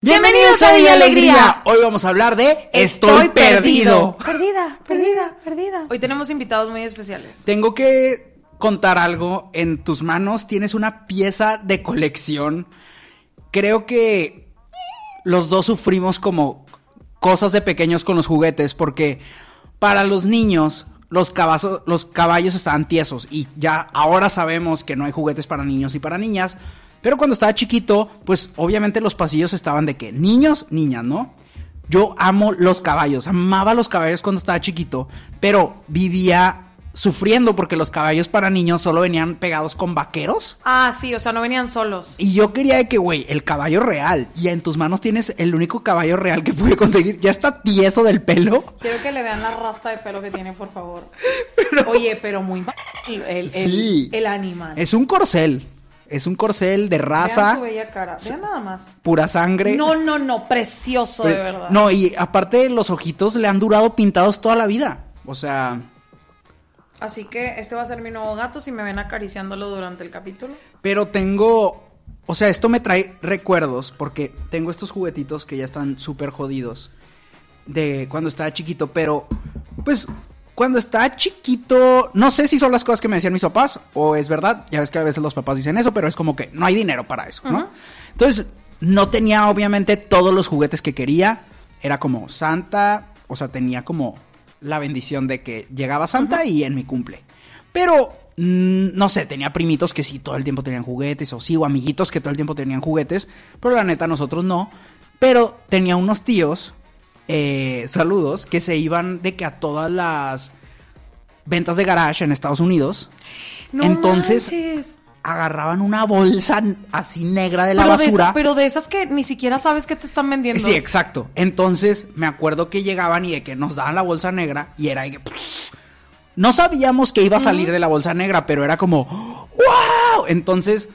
Bienvenidos a Villa Alegría. Hoy vamos a hablar de Estoy, perdido. Perdida, perdida, perdida. Hoy tenemos invitados muy especiales. Tengo que contar algo. En tus manos tienes una pieza de colección. Creo que los dos sufrimos como cosas de pequeños con los juguetes porque para los niños los, caballos, los caballos estaban tiesos y ya ahora sabemos que no hay juguetes para niños y para niñas. Pero cuando estaba chiquito, pues obviamente los pasillos estaban de que niños, niñas, ¿no? Yo amo los caballos, amaba los caballos cuando estaba chiquito, pero vivía sufriendo porque los caballos para niños solo venían pegados con vaqueros. Ah, sí, o sea, no venían solos. Y yo quería de que, güey, el caballo real. Y en tus manos tienes el único caballo real que pude conseguir. Ya está tieso del pelo. Quiero que le vean la rasta de pelo que tiene, por favor. Oye, pero muy... El, el, Sí. el animal. Es un corcel. Es un corcel de raza. Vean su bella cara. Vean nada más. Pura sangre. No, no, no, precioso, de verdad. No, y aparte los ojitos le han durado pintados toda la vida. O sea, Así que este va a ser mi nuevo gato si me ven acariciándolo durante el capítulo. pero tengo... O sea, esto me trae recuerdos porque tengo estos juguetitos que ya están súper jodidos de cuando estaba chiquito, pero pues cuando estaba chiquito, no sé si son las cosas que me decían mis papás o es verdad, ya ves que a veces los papás dicen eso, pero es como que no hay dinero para eso, ¿no? Entonces, no tenía obviamente todos los juguetes que quería, era como Santa, o sea, tenía como la bendición de que llegaba Santa y en mi cumple. Pero, mm, no sé, tenía primitos que sí todo el tiempo tenían juguetes, o sí, o amiguitos que todo el tiempo tenían juguetes, pero la neta nosotros no. Pero tenía unos tíos, eh, saludos, que se iban de que a todas las ventas de garage en Estados Unidos. No Entonces, manches. agarraban una bolsa así negra de la pero, de basura. esa- pero de esas que ni siquiera sabes que te están vendiendo. Sí, exacto. Entonces me acuerdo que llegaban y de que nos daban la bolsa negra y era de que... No sabíamos que iba a salir de la bolsa negra, pero era como... ¡Wow! Entonces,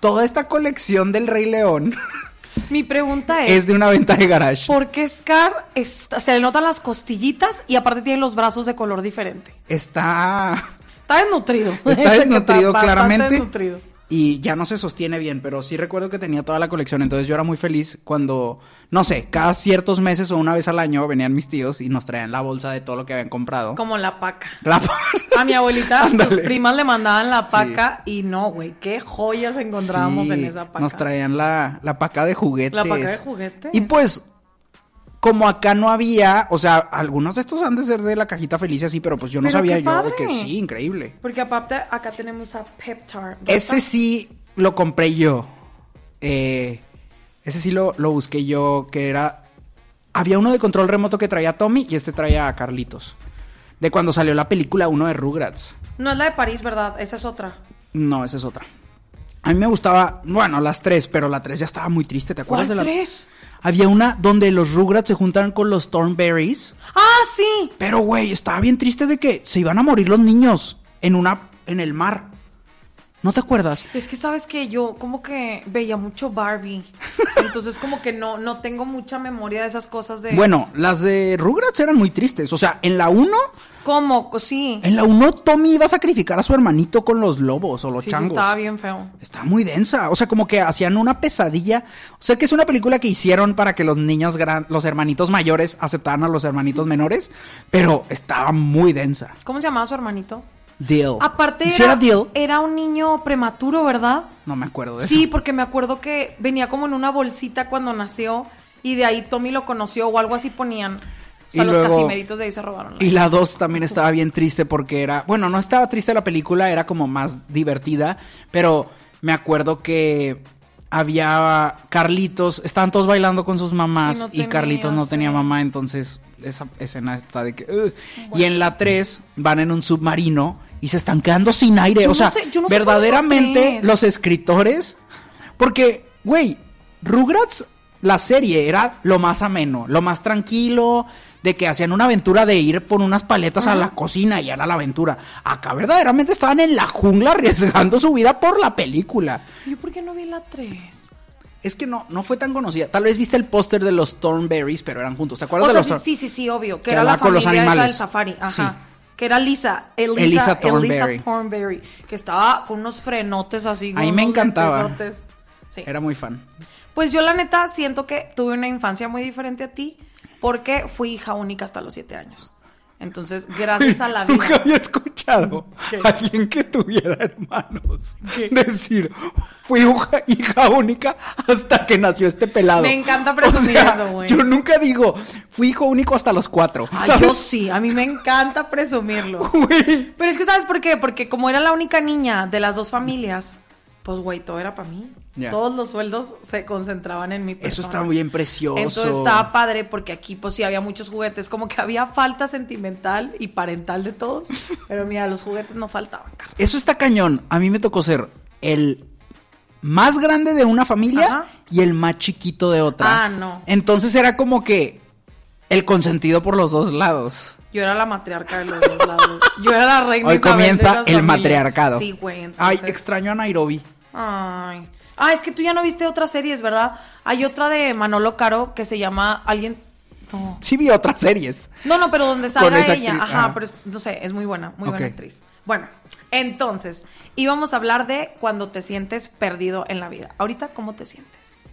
toda esta colección del Rey León Mi pregunta es, es de una venta de garage. ¿por qué Scar está- se le notan las costillitas y aparte tiene los brazos de color diferente? Está... Está desnutrido. Está desnutrido claramente. desnutrido. Y ya no se sostiene bien, pero sí recuerdo que tenía toda la colección. Entonces yo era muy feliz cuando, no sé, cada ciertos meses o una vez al año venían mis tíos y nos traían la bolsa de todo lo que habían comprado. Como la paca. La- A mi abuelita, sus primas le mandaban la Sí. paca y no, güey, qué joyas encontrábamos Sí, en esa paca. Nos traían la, la paca de juguetes. La paca de juguetes. Y pues, como acá no había, o sea, algunos de estos han de ser de la cajita feliz así, pero pues yo no Pero sabía yo de que sí, increíble. Porque aparte acá tenemos a Peptar. Ese sí lo compré yo. Eh, ese sí lo, lo busqué yo, que era... Había uno de control remoto que traía a Tommy y este traía a Carlitos. De cuando salió la película uno de Rugrats. No es la de París, ¿verdad? Esa es otra. No, esa es otra. A mí me gustaba, bueno, las tres, pero la tres ya estaba muy triste, ¿te acuerdas ¿Cuál de la tres? Había una donde los Rugrats se juntan con los Thornberries, ¡Ah, sí! pero güey, estaba bien triste de que se iban a morir los niños en una en el mar. ¿No te acuerdas? Es que sabes que yo como que veía mucho Barbie. Entonces como que no, no tengo mucha memoria de esas cosas de... Bueno, las de Rugrats eran muy tristes, o sea, en la 1, ¿Cómo? Sí. en la 1 Tommy iba a sacrificar a su hermanito con los lobos o los Sí, sí, changos. estaba bien feo. Está muy densa. O sea, como que hacían una pesadilla. O sea, que es una película que hicieron para que los niños, gran... los hermanitos mayores aceptaran a los hermanitos menores. Pero estaba muy densa. ¿Cómo se llamaba su hermanito? Deal. Aparte ¿Sí era, Deal? era un niño prematuro, ¿verdad? No me acuerdo de Sí, eso. porque me acuerdo que venía como en una bolsita cuando nació y de ahí Tommy lo conoció o algo así ponían. O sea, Y los luego- casimeritos de ahí se robaron. la Y la 2 también estaba bien triste porque era. Bueno, no estaba triste la película, era como más divertida. Pero me acuerdo que había Carlitos, estaban todos bailando con sus mamás Y no y, tenía, Carlitos no tenía mamá, entonces esa escena está de que... "Ugh". Y en la 3 van en un submarino y se están quedando sin aire. Yo o sea, no sé verdaderamente los escritores... Porque güey, Rugrats, la serie era lo más ameno, lo más tranquilo, de que hacían una aventura de ir por unas paletas a la cocina y era la aventura. Acá verdaderamente estaban en la jungla arriesgando su vida por la película. ¿Yo por qué no vi la 3? Es que no, no fue tan conocida. Tal vez viste el póster de los Thornberries, pero eran juntos. ¿Te acuerdas O de sea, los sí, sí, sí, sí, obvio. Que, Que era la familia esa del safari. Ajá. Sí. Que era Lisa. Elisa, Elisa Elisa Thornberry. Thornberry. Que estaba con unos frenotes así. A mí me encantaba. Sí. Era muy fan. Pues yo la neta siento que tuve una infancia muy diferente a ti porque fui hija única hasta los siete años. Entonces, gracias a la Nunca vida. había escuchado a alguien que tuviera hermanos decir, fui hija, hija única hasta que nació este pelado. Me encanta presumir O sea, eso, güey. Yo nunca digo, fui hijo único hasta los cuatro. Ay, ¿sabes? yo sí, a mí me encanta presumirlo. Güey. Pero es que, ¿sabes por qué? Porque como era la única niña de las dos familias, pues, güey, todo era para mí. Todos los sueldos se concentraban en mi persona. Eso está bien precioso. Entonces estaba padre porque aquí, pues sí, había muchos juguetes. Como que había falta sentimental y parental de todos. Pero mira, los juguetes no faltaban, Carlos. Eso está cañón. A mí me tocó ser el más grande de una familia Ajá. y el más chiquito de otra. Ah, no. Entonces era como que el consentido por los dos lados. Yo era la matriarca de los dos lados. Yo era la reina Hoy Isabel comienza el matriarcado. Sí, güey. Ay, extraño a Nairobi. Ay. Ah, es que tú ya no viste otras series, ¿verdad? Hay otra de Manolo Caro que se llama Alguien. No. Sí vi otras series. No, no, pero donde salga ella. actriz, Ajá, pero es- no sé, es muy buena, muy buena actriz. Bueno, entonces, íbamos a hablar de cuando te sientes perdido en la vida. Ahorita, ¿cómo te sientes?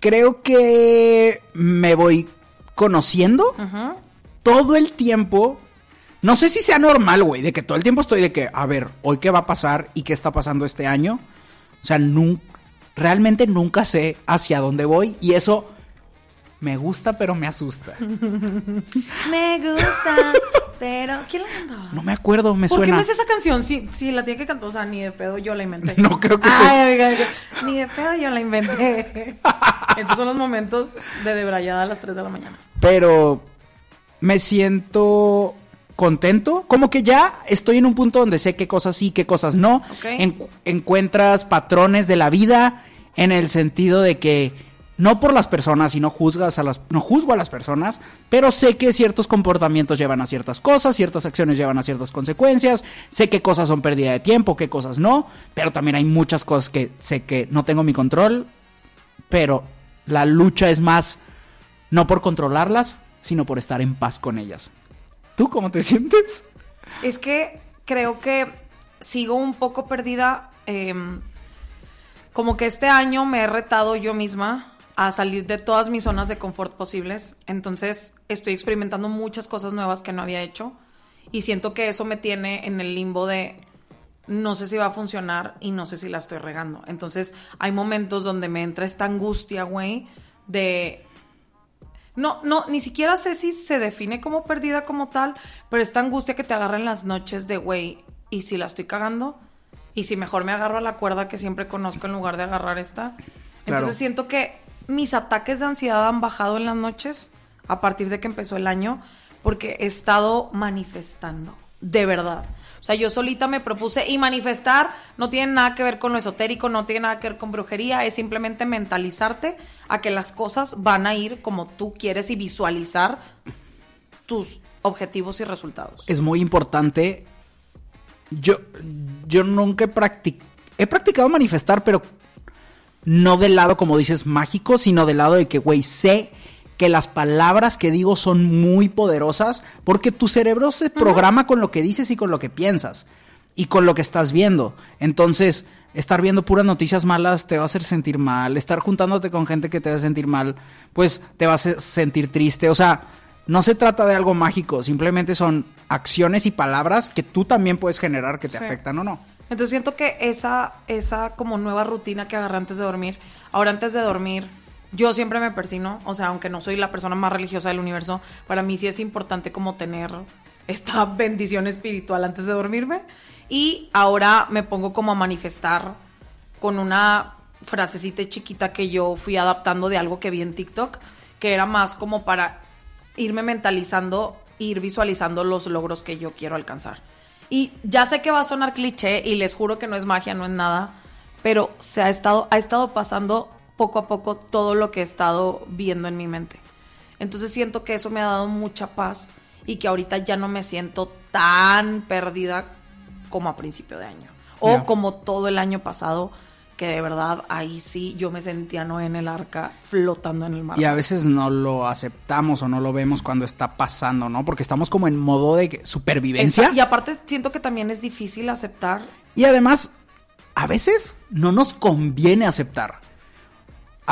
Creo que me voy conociendo Ajá. Todo el tiempo. No sé si sea normal, güey, de que todo el tiempo estoy de que, a ver, hoy qué va a pasar y qué está pasando este año. O sea, nun- realmente nunca sé hacia dónde voy y eso me gusta, pero me asusta. Me gusta, pero. ¿Quién la cantaba? No me acuerdo, me ¿Por qué suena. me sé esa canción? Sí, sí, la tiene que cantar. O sea, ni de pedo yo la inventé. No creo que Ay, oiga, oiga, ni de pedo yo la inventé. Estos son los momentos de debrayada a las 3 de la mañana. pero me siento contento, como que ya estoy en un punto donde sé qué cosas sí, qué cosas no. En- encuentras patrones de la vida en el sentido de que no por las personas y no juzgas a las no juzgo a las personas, pero sé que ciertos comportamientos llevan a ciertas cosas, ciertas acciones llevan a ciertas consecuencias, sé qué cosas son pérdida de tiempo, qué cosas no, pero también hay muchas cosas que sé que no tengo mi control, pero la lucha es más no por controlarlas, sino por estar en paz con ellas. ¿Tú cómo te sientes? Es que creo que sigo un poco perdida. eh, como que este año me he retado yo misma a salir de todas mis zonas de confort posibles. Entonces estoy experimentando muchas cosas nuevas que no había hecho. Y siento que eso me tiene en el limbo de no sé si va a funcionar y no sé si la estoy regando. Entonces hay momentos donde me entra esta angustia, güey, de no, no, ni siquiera sé si se define como perdida como tal, pero esta angustia que te agarra en las noches de, güey, ¿y si la estoy cagando? ¿Y si mejor me agarro a la cuerda que siempre conozco en lugar de agarrar esta? Entonces Claro. siento que mis ataques de ansiedad han bajado en las noches a partir de que empezó el año porque he estado manifestando, de verdad. O sea, yo solita me propuse y manifestar no tiene nada que ver con lo esotérico, no tiene nada que ver con brujería, es simplemente mentalizarte a que las cosas van a ir como tú quieres y visualizar tus objetivos y resultados. Es muy importante. Yo, yo nunca he practicado. He practicado manifestar, pero no del lado, como dices, mágico, sino del lado de que, güey, sé que las palabras que digo son muy poderosas porque tu cerebro se programa con lo que dices y con lo que piensas y con lo que estás viendo. Entonces, estar viendo puras noticias malas te va a hacer sentir mal, estar juntándote con gente que te va a sentir mal, pues te va a sentir triste. O sea, no se trata de algo mágico, simplemente son acciones y palabras que tú también puedes generar que te Sí. afectan o no. Entonces siento que esa, esa como nueva rutina que agarré antes de dormir, ahora antes de dormir, yo siempre me persino, o sea, aunque no soy la persona más religiosa del universo, para mí sí es importante como tener esta bendición espiritual antes de dormirme. Y ahora me pongo como a manifestar con una frasecita chiquita que yo fui adaptando de algo que vi en TikTok, que era más como para irme mentalizando, ir visualizando los logros que yo quiero alcanzar. Y ya sé que va a sonar cliché y les juro que no es magia, no es nada, pero se ha estado, ha estado pasando poco a poco todo lo que he estado viendo en mi mente. Entonces siento que eso me ha dado mucha paz y que ahorita ya no me siento tan perdida como a principio de año. O como todo el año pasado, que de verdad ahí sí yo me sentía no en el arca flotando en el mar. Y a veces no lo aceptamos o no lo vemos cuando está pasando, ¿no? Porque estamos como en modo de supervivencia. Esa- Y aparte siento que también es difícil aceptar. Y además, a veces no nos conviene aceptar.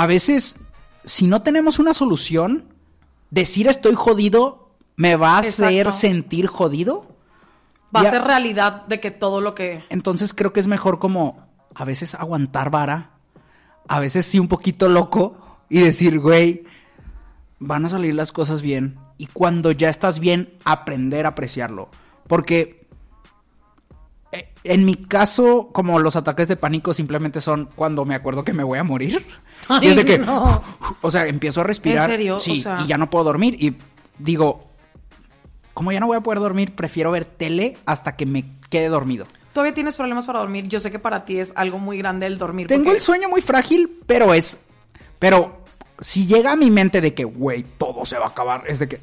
A veces, si no tenemos una solución, decir estoy jodido me va a hacer sentir jodido. Va Ya. a ser realidad de que todo lo que... Entonces creo que es mejor como a veces aguantar vara, a veces sí un poquito loco y decir, güey, van a salir las cosas bien. Y cuando ya estás bien, aprender a apreciarlo. Porque en mi caso, como los ataques de pánico simplemente son cuando me acuerdo que me voy a morir. Ay, y es de que, no. o sea, empiezo a respirar. ¿En serio? Sí, O sea- y ya no puedo dormir. Y digo, como ya no voy a poder dormir, prefiero ver tele hasta que me quede dormido. Todavía tienes problemas para dormir. Yo sé que para ti es algo muy grande el dormir. Tengo porque- el sueño muy frágil, pero es. Pero si llega a mi mente de que, güey, todo se va a acabar, es de que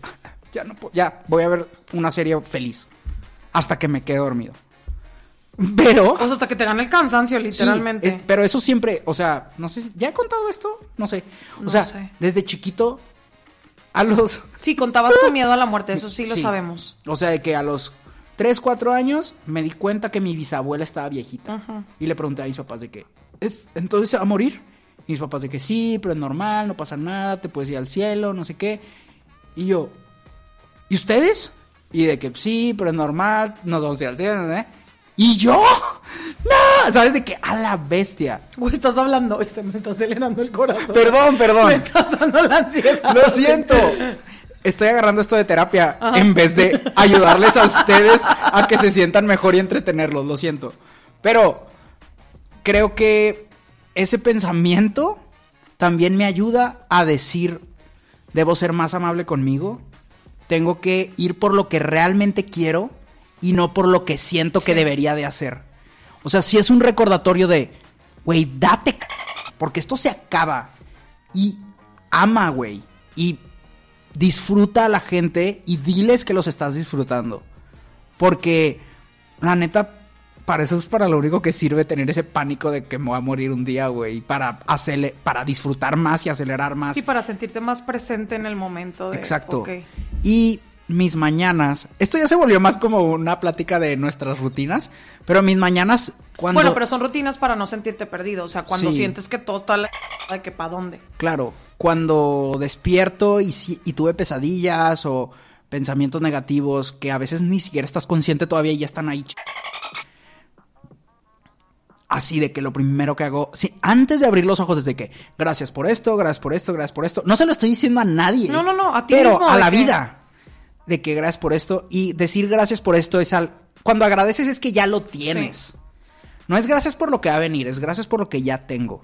ya no puedo, ya voy a ver una serie feliz hasta que me quede dormido. Pero. O sea, hasta que te gane el cansancio, sí, literalmente. es- pero eso siempre, o sea, no sé, si- ¿ya he contado esto? No sé. O No sea, sé. desde chiquito a los. Sí, contabas tu miedo a la muerte, eso sí lo sabemos. O sea, de que a los 3, 4 años me di cuenta que mi bisabuela estaba viejita. Y le pregunté a mis papás de que, ¿es, ¿entonces se va a morir? Y mis papás de que sí, pero es normal, no pasa nada, te puedes ir al cielo, no sé qué. Y yo, ¿y ustedes? Y de que sí, pero es normal, nos vamos a ir al cielo, ¿eh? ¿Y yo? No, ¿sabes de que A la bestia. Güey, estás hablando y se me está acelerando el corazón. Perdón, perdón. Me estás dando la ansiedad. Lo siento. Estoy agarrando esto de terapia en vez de ayudarles a ustedes a que se sientan mejor y entretenerlos, lo siento. Pero creo que ese pensamiento también me ayuda a decir, debo ser más amable conmigo, tengo que ir por lo que realmente quiero y no por lo que siento que debería de hacer. O sea, si es un recordatorio de, güey, date, porque esto se acaba. Y ama, güey. Y disfruta a la gente y diles que los estás disfrutando. Porque, la neta, para eso es para lo único que sirve tener ese pánico de que me voy a morir un día, güey. Para, para disfrutar más y acelerar más. Sí, para sentirte más presente en el momento. De, Exacto. Y mis mañanas, esto ya se volvió más como una plática de nuestras rutinas, pero mis mañanas cuando Bueno, pero son rutinas para no sentirte perdido. O sea, cuando Sí. sientes que todo está la... de que para dónde. claro, cuando despierto y, si- y tuve pesadillas o pensamientos negativos que a veces ni siquiera estás consciente todavía y ya están ahí. Así de que lo primero que hago, sí, antes de abrir los ojos, es de que gracias por esto, gracias por esto, gracias por esto. No se lo estoy diciendo a nadie. No, no, no, a ti pero mismo, a la que- vida. De que gracias por esto. Y decir gracias por esto es al. Cuando agradeces es que ya lo tienes. No es gracias por lo que va a venir, es gracias por lo que ya tengo.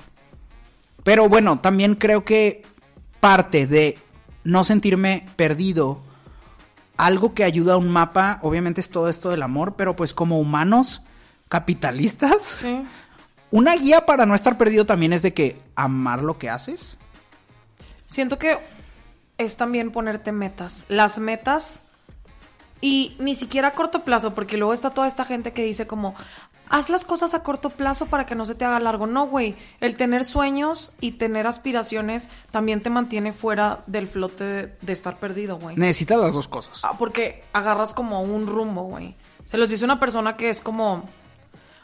Pero bueno, también creo que parte de no sentirme perdido, algo que ayuda a un mapa, obviamente es todo esto del amor, pero pues como humanos capitalistas, Sí. una guía para no estar perdido también es de que amar lo que haces. Siento que es también ponerte metas. Las metas y ni siquiera a corto plazo, porque luego está toda esta gente que dice como, haz las cosas a corto plazo para que no se te haga largo. No, güey, el tener sueños y tener aspiraciones también te mantiene fuera del flote de, de estar perdido, güey. Necesitas las dos cosas. Ah, porque agarras como un rumbo, güey. Se los dice una persona que es como...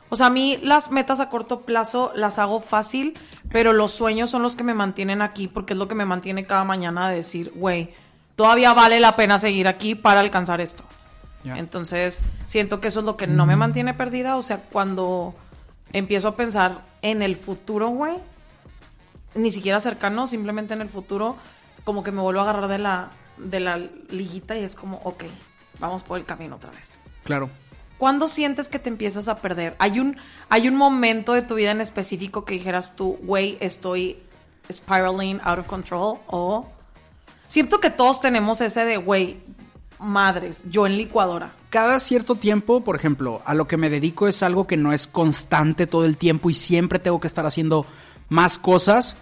O sea, a mí las metas a corto plazo las hago fácil, pero los sueños son los que me mantienen aquí porque es lo que me mantiene cada mañana a decir, güey, todavía vale la pena seguir aquí para alcanzar esto. Entonces, siento que eso es lo que no me mantiene perdida. O sea, cuando empiezo a pensar en el futuro, güey, ni siquiera cercano, simplemente en el futuro, como que me vuelvo a agarrar de la, de la liguita y es como, ok, vamos por el camino otra vez. Claro. ¿Cuándo sientes que te empiezas a perder? ¿Hay un, hay un momento de tu vida en específico que dijeras tú, güey, estoy spiraling out of control? O siento que todos tenemos ese de, güey, madres, yo en licuadora. Cada cierto tiempo, por ejemplo, a lo que me dedico es algo que no es constante todo el tiempo y siempre tengo que estar haciendo más cosas.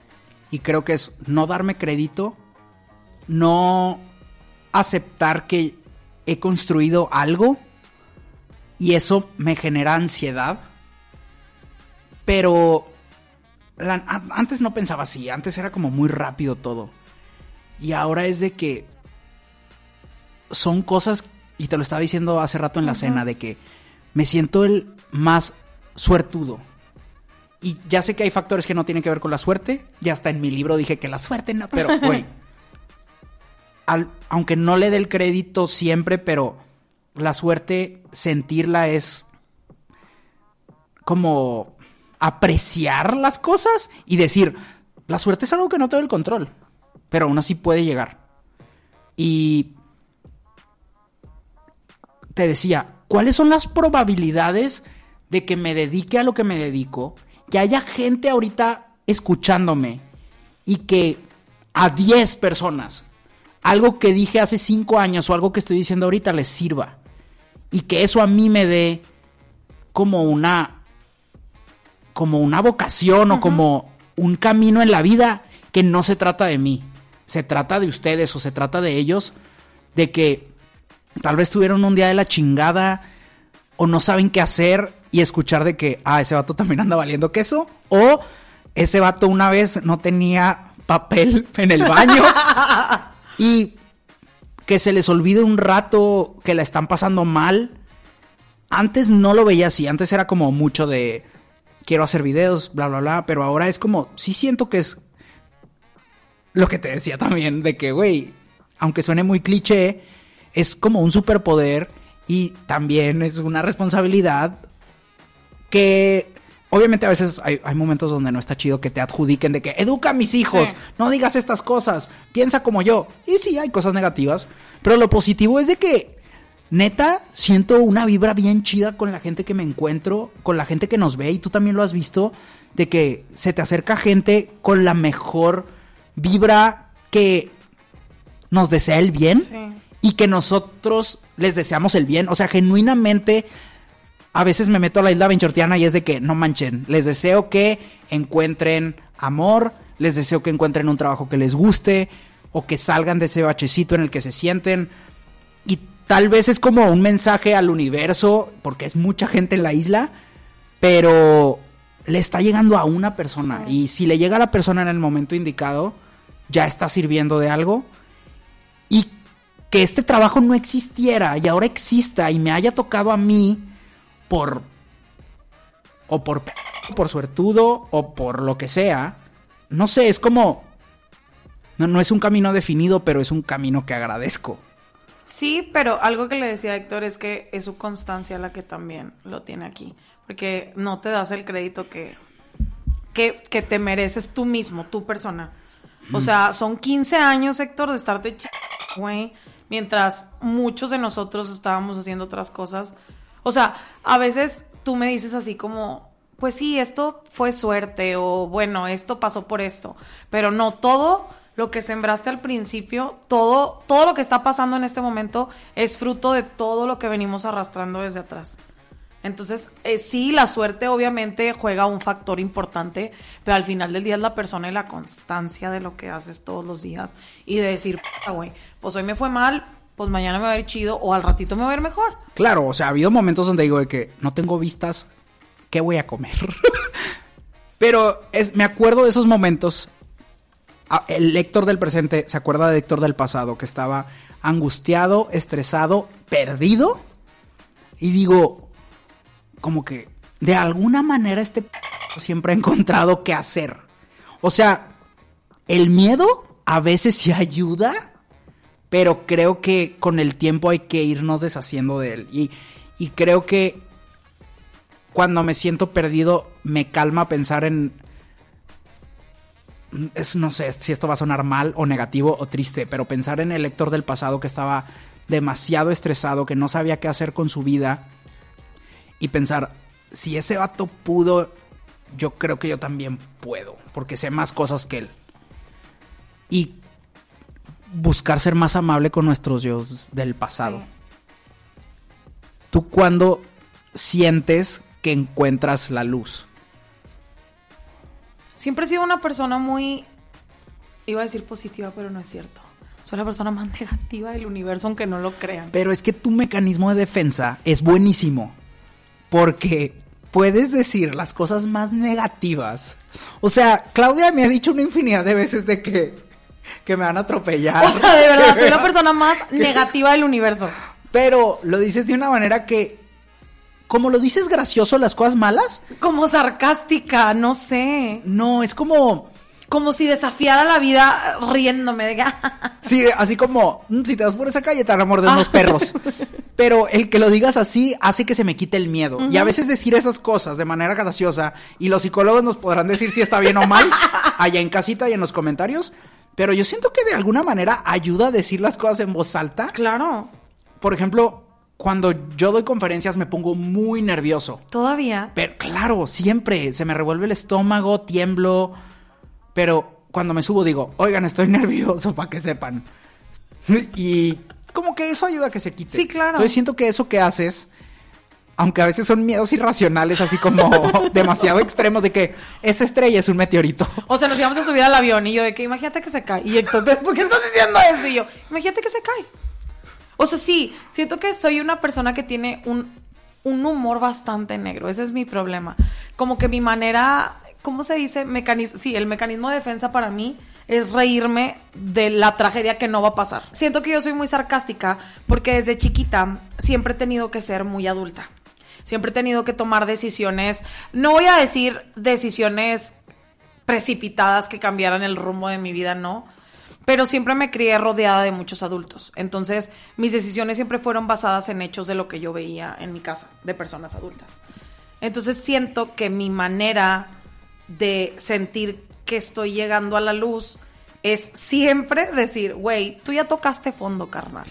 Y creo que es no darme crédito, no aceptar que he construido algo y eso me genera ansiedad. Pero la- a- antes no pensaba así, antes era como muy rápido todo. Y ahora es de que son cosas, y te lo estaba diciendo hace rato en la cena, de que me siento el más suertudo. Y ya sé que hay factores que no tienen que ver con la suerte. Ya hasta en mi libro dije que la suerte no, pero güey. aunque no le dé el crédito siempre, pero la suerte, sentirla es como apreciar las cosas y decir, la suerte es algo que no tengo el control, pero aún así puede llegar. Y te decía, ¿cuáles son las probabilidades de que me dedique a lo que me dedico? Que haya gente ahorita escuchándome y que a 10 personas algo que dije hace 5 años o algo que estoy diciendo ahorita les sirva. Y que eso a mí me dé como una como una vocación o como un camino en la vida que no se trata de mí, se trata de ustedes o se trata de ellos, de que tal vez tuvieron un día de la chingada o no saben qué hacer y escuchar de que, ah, ese vato también anda valiendo queso, o ese vato una vez no tenía papel en el baño y que se les olvide un rato que la están pasando mal. Antes no lo veía así, antes era como mucho de quiero hacer videos, bla, bla, bla, pero ahora es como, sí siento que es lo que te decía también, de que, güey, aunque suene muy cliché, es como un superpoder y también es una responsabilidad que obviamente a veces hay, hay momentos donde no está chido que te adjudiquen de que educa a mis hijos, Sí. no digas estas cosas, piensa como yo. Y sí, hay cosas negativas, pero lo positivo es de que neta siento una vibra bien chida con la gente que me encuentro, con la gente que nos ve y tú también lo has visto, de que se te acerca gente con la mejor vibra que nos desea el bien Sí. y que nosotros les deseamos el bien. O sea, genuinamente, a veces me meto a la isla benchortiana y es de que no manchen. Les deseo que encuentren amor, les deseo que encuentren un trabajo que les guste o que salgan de ese bachecito en el que se sienten. Y tal vez es como un mensaje al universo, porque es mucha gente en la isla, pero le está llegando a una persona. Y si le llega a la persona en el momento indicado, ya está sirviendo de algo. Y que este trabajo no existiera y ahora exista y me haya tocado a mí por o por p- por suertudo o por lo que sea, no sé, es como no, no es un camino definido, pero es un camino que agradezco. Sí, pero algo que le decía a Héctor es que es su constancia la que también lo tiene aquí. Porque no te das el crédito que, que, que te mereces tú mismo, tu persona. O sea, son 15 años, Héctor, de estarte ch... güey. Mientras muchos de nosotros estábamos haciendo otras cosas. O sea, a veces tú me dices así como, pues sí, esto fue suerte o bueno, esto pasó por esto. Pero no, todo lo que sembraste al principio, todo, todo lo que está pasando en este momento es fruto de todo lo que venimos arrastrando desde atrás. Entonces, eh, sí, la suerte obviamente juega un factor importante, pero al final del día es la persona y la constancia de lo que haces todos los días y de decir, "Puta, güey, pues hoy me fue mal, pues mañana me va a ir chido o al ratito me va a ir mejor. Claro, o sea, ha habido momentos donde digo de que no tengo vistas, ¿qué voy a comer? Pero es, me acuerdo de esos momentos. El Héctor del presente se acuerda de Héctor del pasado, que estaba angustiado, estresado, perdido. Y digo, como que de alguna manera este p- siempre ha encontrado qué hacer. O sea, el miedo a veces sí ayuda, pero creo que con el tiempo hay que irnos deshaciendo de él. Y, y creo que cuando me siento perdido, me calma pensar en... Es, no sé si esto va a sonar mal o negativo o triste, pero pensar en el Héctor del pasado que estaba demasiado estresado, que no sabía qué hacer con su vida, y pensar, si ese vato pudo, yo creo que yo también puedo, porque sé más cosas que él. Y buscar ser más amable con nuestros yo del pasado. ¿Tú cuándo sientes que encuentras la luz? Siempre he sido una persona muy, iba a decir positiva, pero no es cierto. Soy la persona más negativa del universo, aunque no lo crean. Pero es que tu mecanismo de defensa es buenísimo. Porque puedes decir las cosas más negativas. O sea, Claudia me ha dicho una infinidad de veces de que, que me van a atropellar. O sea, de verdad, soy la persona más negativa del universo. Pero lo dices de una manera que, como lo dices gracioso las cosas malas, Como sarcástica, no sé. no, es como... Como si desafiara la vida riéndome de que... Sí, así como, "Mm, si te vas por esa calle te van a morder unos perros. Pero el que lo digas así hace que se me quite el miedo. Y a veces decir esas cosas de manera graciosa, y los psicólogos nos podrán decir si está bien o mal, allá en casita y en los comentarios. Pero yo siento que de alguna manera ayuda a decir las cosas en voz alta. Claro, Por ejemplo, cuando yo doy conferencias me pongo muy nervioso. todavía. Pero claro, siempre se me revuelve el estómago, tiemblo. Pero cuando me subo digo, oigan, estoy nervioso para que sepan. y como que eso ayuda a que se quite. Sí, claro. Entonces siento que eso que haces, aunque a veces son miedos irracionales, así como demasiado extremos de que esa estrella es un meteorito. O sea, nos íbamos a subir al avión y yo de que imagínate que se cae. Y Héctor, "¿Pero ¿por qué estás diciendo eso? Y yo, imagínate que se cae. O sea, sí, siento que soy una persona que tiene un, un humor bastante negro. Ese es mi problema. Como que mi manera, ¿cómo se dice? Mecanismo, sí, el mecanismo de defensa para mí es reírme de la tragedia que no va a pasar. Siento que yo soy muy sarcástica porque desde chiquita siempre he tenido que ser muy adulta. Siempre he tenido que tomar decisiones, no voy a decir decisiones precipitadas que cambiaran el rumbo de mi vida, no. Pero siempre me crié rodeada de muchos adultos. Entonces, mis decisiones siempre fueron basadas en hechos de lo que yo veía en mi casa, de personas adultas. Entonces, siento que mi manera de sentir que estoy llegando a la luz es siempre decir, güey, tú ya tocaste fondo, carnal.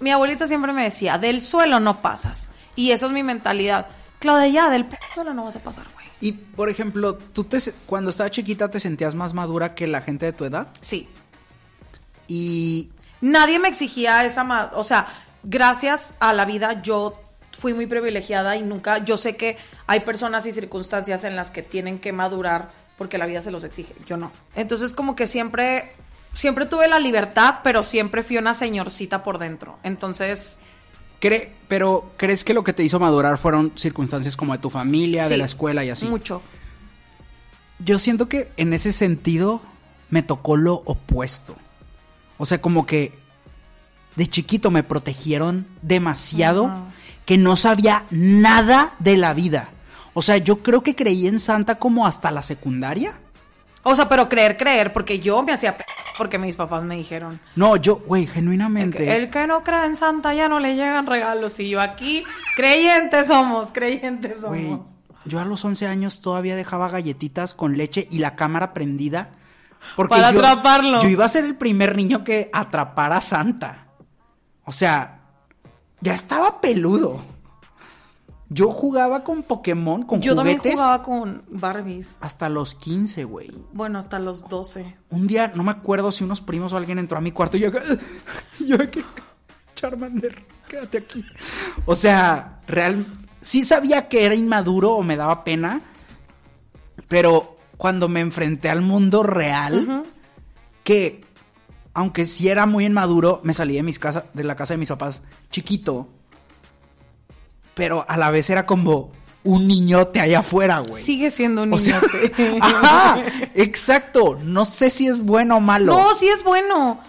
Mi abuelita siempre me decía, del suelo no pasas. Y esa es mi mentalidad. Claudia, ya, del p- suelo no vas a pasar, güey. Y, por ejemplo, ¿tú te, cuando estabas chiquita te sentías más madura que la gente de tu edad? Sí, Y Nadie me exigía esa ma- o sea, gracias a la vida yo fui muy privilegiada y nunca, yo sé que hay personas y circunstancias en las que tienen que madurar porque la vida se los exige, yo no. Entonces como que siempre, siempre tuve la libertad, pero siempre fui una señorcita por dentro. Entonces, Cre- pero ¿crees que lo que te hizo madurar fueron circunstancias como de tu familia, de la escuela y así? Mucho. Yo siento que en ese sentido me tocó lo opuesto. O sea, como que de chiquito me protegieron demasiado que no sabía nada de la vida. O sea, yo creo que creí en Santa como hasta la secundaria. O sea, pero creer, creer, porque yo me hacía p porque mis papás me dijeron, No, yo, güey, genuinamente. El que no cree en Santa ya no le llegan regalos. Y yo aquí, creyentes somos, creyentes somos. Güey, yo a los 11 años todavía dejaba galletitas con leche y la cámara prendida. Porque Para yo, atraparlo. Yo iba a ser el primer niño que atrapara a Santa. O sea, ya estaba peludo. Yo jugaba con Pokémon, con Yo también juguetes, jugaba con Barbies. hasta los 15, güey. Bueno, hasta los 12. Un día, no me acuerdo si unos primos o alguien entró a mi cuarto y yo... Yo que... Charmander, quédate aquí. O sea, real... Sí sabía que era inmaduro o me daba pena, pero cuando me enfrenté al mundo real, que aunque sí era muy inmaduro, me salí de, mis casa, de la casa de mis papás chiquito, pero a la vez era como un niñote allá afuera, güey. Sigue siendo un O sea, niñote. ajá, exacto. No sé si es bueno o malo. no, sí es bueno.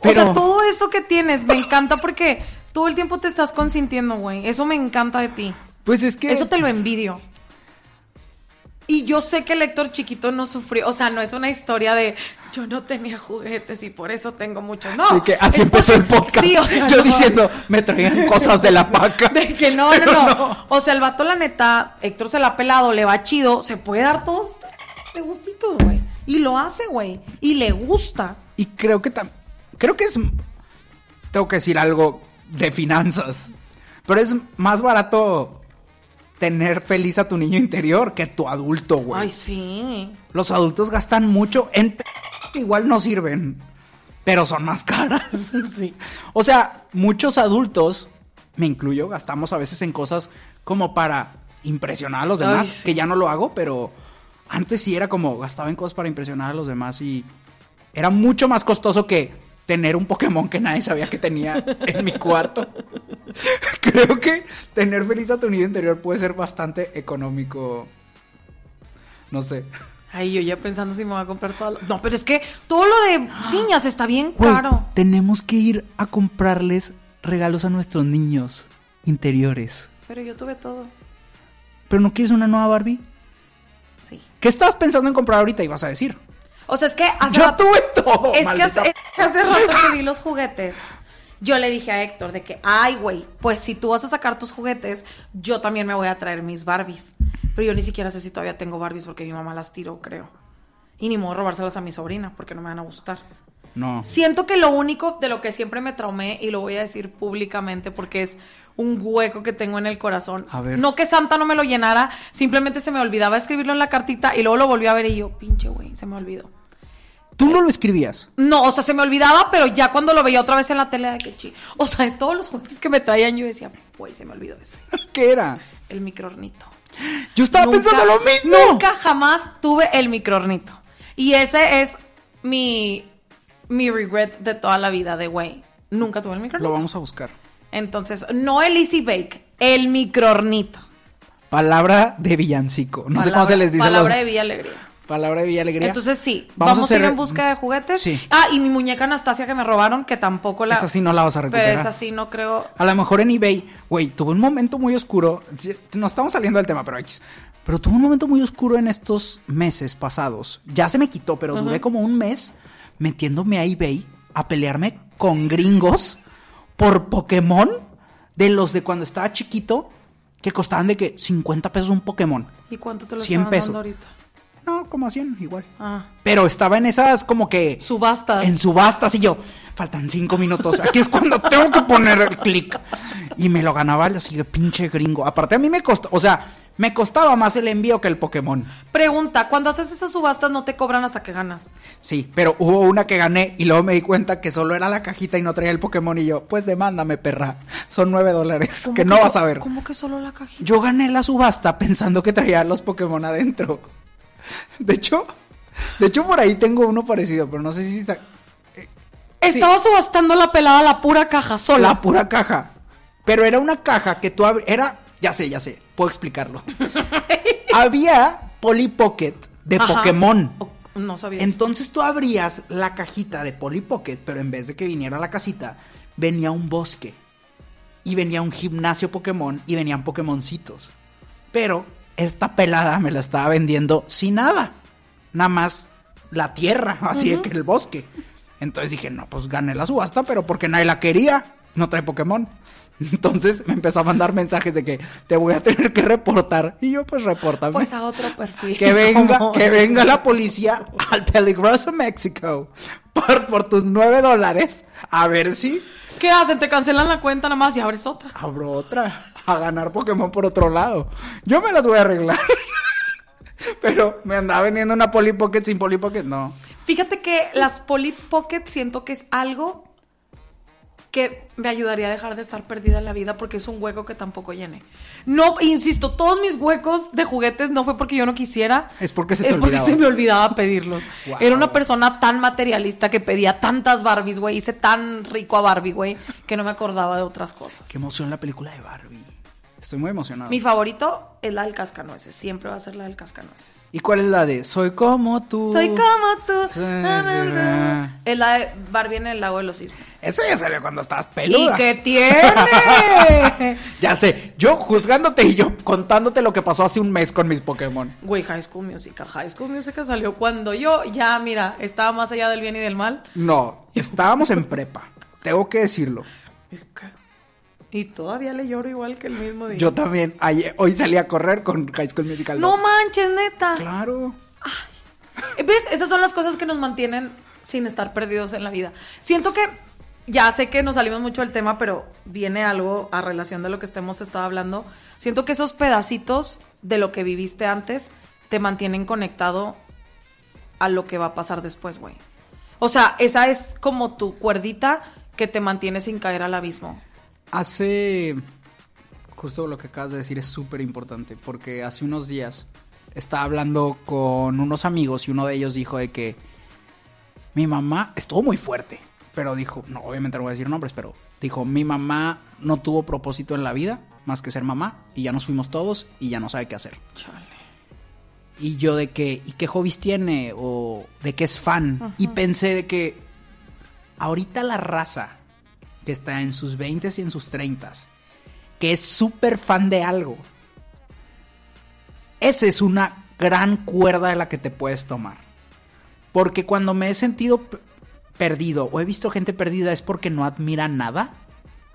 Pero- O sea, todo esto que tienes me encanta porque todo el tiempo te estás consintiendo, güey. Eso me encanta de ti. Pues es que. Eso te lo envidio. Y yo sé que el Héctor chiquito no sufrió, o sea, no es una historia de yo no tenía juguetes y por eso tengo muchos. No. Sí, que así empezó el podcast. Sí, o sea, Yo no. diciendo, me traían cosas de la paca. De que no, no, no, O sea, el vato, la neta, Héctor se la ha pelado, le va chido, se puede dar todos de gustitos, güey. Y lo hace, güey. Y le gusta. Y creo que tam- creo que es tengo que decir algo de finanzas. Pero es más barato tener feliz a tu niño interior que tu adulto, güey. Ay, sí. Los adultos gastan mucho en igual no sirven. pero son más caras. sí. O sea, muchos adultos, me incluyo, gastamos a veces en cosas como para impresionar a los demás, Ay, sí. que ya no lo hago, pero antes sí era como gastaba en cosas para impresionar a los demás y era mucho más costoso que tener un Pokémon que nadie sabía que tenía en mi cuarto. Creo que tener feliz a tu niño interior puede ser bastante económico. No sé. Ay, yo ya pensando si me voy a comprar todo. No, pero es que todo lo de niñas está bien Güey, caro. tenemos que ir a comprarles regalos a nuestros niños interiores. Pero yo tuve todo. ¿Pero no quieres una nueva Barbie? Sí. ¿Qué estabas pensando en comprar ahorita? Ibas a decir. O sea, es que hace Yo rato- tuve todo. Es que hace, hace rato que vi los juguetes. Yo le dije a Héctor de que, ay, güey, pues si tú vas a sacar tus juguetes, yo también me voy a traer mis Barbies. Pero yo ni siquiera sé si todavía tengo Barbies porque mi mamá las tiró, creo. Y ni modo robárselas a mi sobrina porque no me van a gustar. No. Siento que lo único de lo que siempre me traumé, y lo voy a decir públicamente porque es un hueco que tengo en el corazón. A ver. No que Santa no me lo llenara, simplemente se me olvidaba escribirlo en la cartita y luego lo volví a ver y yo, pinche güey, se me olvidó. Tú no lo escribías. No, o sea, se me olvidaba, pero ya cuando lo veía otra vez en la tele, de que chi. O sea, de todos los juguetes que me traían, yo decía, güey, se me olvidó ese. ¿Qué era? El microornito. Yo estaba Nunca- pensando lo mismo. Nunca jamás tuve el microornito. Y ese es mi, mi regret de toda la vida, de güey. Nunca tuve el microornito. Lo vamos a buscar. Entonces, no el Easy Bake, el microornito. Palabra de villancico. No sé cómo se les dice. a los- Palabra de Villa Alegría. Palabra de Villa Alegría. Entonces sí, Vamos vamos, a ir en busca de juguetes. Sí. Ah, y mi muñeca Anastasia que me robaron, que tampoco la... Esa sí no la vas a recuperar. Pero esa sí no creo... A lo mejor en eBay, güey, tuve un momento muy oscuro. Sí, No estamos saliendo del tema, pero X. Pero tuve un momento muy oscuro en estos meses pasados. Ya se me quitó, pero duré como un mes metiéndome a eBay a pelearme con gringos por Pokémon de los de cuando estaba chiquito que costaban de que 50 pesos un Pokémon. ¿Y cuánto te lo 100 están pesos. dando ahorita? No, como a 100, igual. Ah, Pero estaba en esas como que... subastas. En subastas y yo, faltan cinco minutos. Aquí es cuando tengo que poner el clic. Y me lo ganaba el así de pinche gringo. Aparte a mí me costó, o sea, me costaba más el envío que el Pokémon. Pregunta, cuando haces esas subastas no te cobran hasta que ganas. Sí, pero hubo una que gané y luego me di cuenta que solo era la cajita y no traía el Pokémon y yo, pues demándame, perra. Son nueve dólares ¿Cómo que no so- vas a ver. ¿Cómo que solo la cajita? Yo gané la subasta pensando que traía los Pokémon adentro. De hecho, de hecho por ahí tengo uno parecido, pero no sé si sa- Estaba subastando la pelada la pura caja sola. La pura caja. Pero era una caja que tú abri- Era. Ya sé, ya sé. Puedo explicarlo. Había Polly Pocket de Ajá. Pokémon. O- No sabía eso. Entonces tú abrías la cajita de Polly Pocket, pero en vez de que viniera la casita, venía un bosque. Y venía un gimnasio Pokémon y venían Pokémoncitos. Pero esta pelada me la estaba vendiendo sin nada. Nada más la tierra, así de que el bosque. Entonces dije, no, pues gané la subasta, pero porque nadie la quería. No trae Pokémon. Entonces me empezó a mandar mensajes de que te voy a tener que reportar. Y yo, pues repórtame. Pues a otro perfil. Que venga, ¿Cómo? que venga la policía al peligroso México por, por tus nueve dólares. A ver si ¿Qué hacen? Te cancelan la cuenta nada más y abres otra. abro otra a ganar Pokémon por otro lado. Yo me las voy a arreglar. Pero me andaba vendiendo una Polly Pocket sin Polly Pocket, no. Fíjate que las Polly Pocket siento que es algo que me ayudaría a dejar de estar perdida en la vida porque es un hueco que tampoco llené. No, insisto, todos mis huecos de juguetes no fue porque yo no quisiera. Es porque se te Es porque olvidaba. se me olvidaba pedirlos. Wow. Era una persona tan materialista que pedía tantas Barbies, güey. Hice tan rico a Barbie, güey, que no me acordaba de otras cosas. Qué emoción la película de Barbie. Estoy muy emocionado. Mi favorito es la del cascanueces. Siempre va a ser la del cascanueces. ¿Y cuál es la de Soy como tú? Soy como tú. Sí, Na, na, na. Es la de Barbie en el lago de los cisnes. Eso ya salió cuando estabas ¿Y peluda. qué tiene? Ya sé, yo juzgándote y yo contándote lo que pasó hace un mes con mis Pokémon. Güey, High School Musical. High School Musical salió cuando yo ya, mira, estaba más allá del bien y del mal. No, estábamos en prepa. Tengo que decirlo. ¿Y qué? Y todavía le lloro igual que el mismo día. Yo también. Ayer, hoy salí a correr con High School Musical no 2. manches, neta. Claro. ¿Ves? Esas son las cosas que nos mantienen sin estar perdidos en la vida. Siento que ya sé que nos salimos mucho del tema, pero viene algo a relación de lo que estemos estado hablando. Siento que esos pedacitos de lo que viviste antes te mantienen conectado a lo que va a pasar después, güey. O sea, esa es como tu cuerdita que te mantiene sin caer al abismo. Hace. Justo lo que acabas de decir es súper importante. Porque hace unos días estaba hablando con unos amigos y uno de ellos dijo de que mi mamá estuvo muy fuerte. Pero dijo, no, obviamente no voy a decir nombres, pero dijo, mi mamá no tuvo propósito en la vida más que ser mamá y ya nos fuimos todos y ya no sabe qué hacer. Chale. Y yo de que, ¿y qué hobbies tiene? O de qué es fan. Y pensé de que ahorita la raza que está en sus 20 y en sus 30 que es súper fan de algo, esa es una gran cuerda de la que te puedes tomar. Porque cuando me he sentido perdido o he visto gente perdida es porque no admira nada.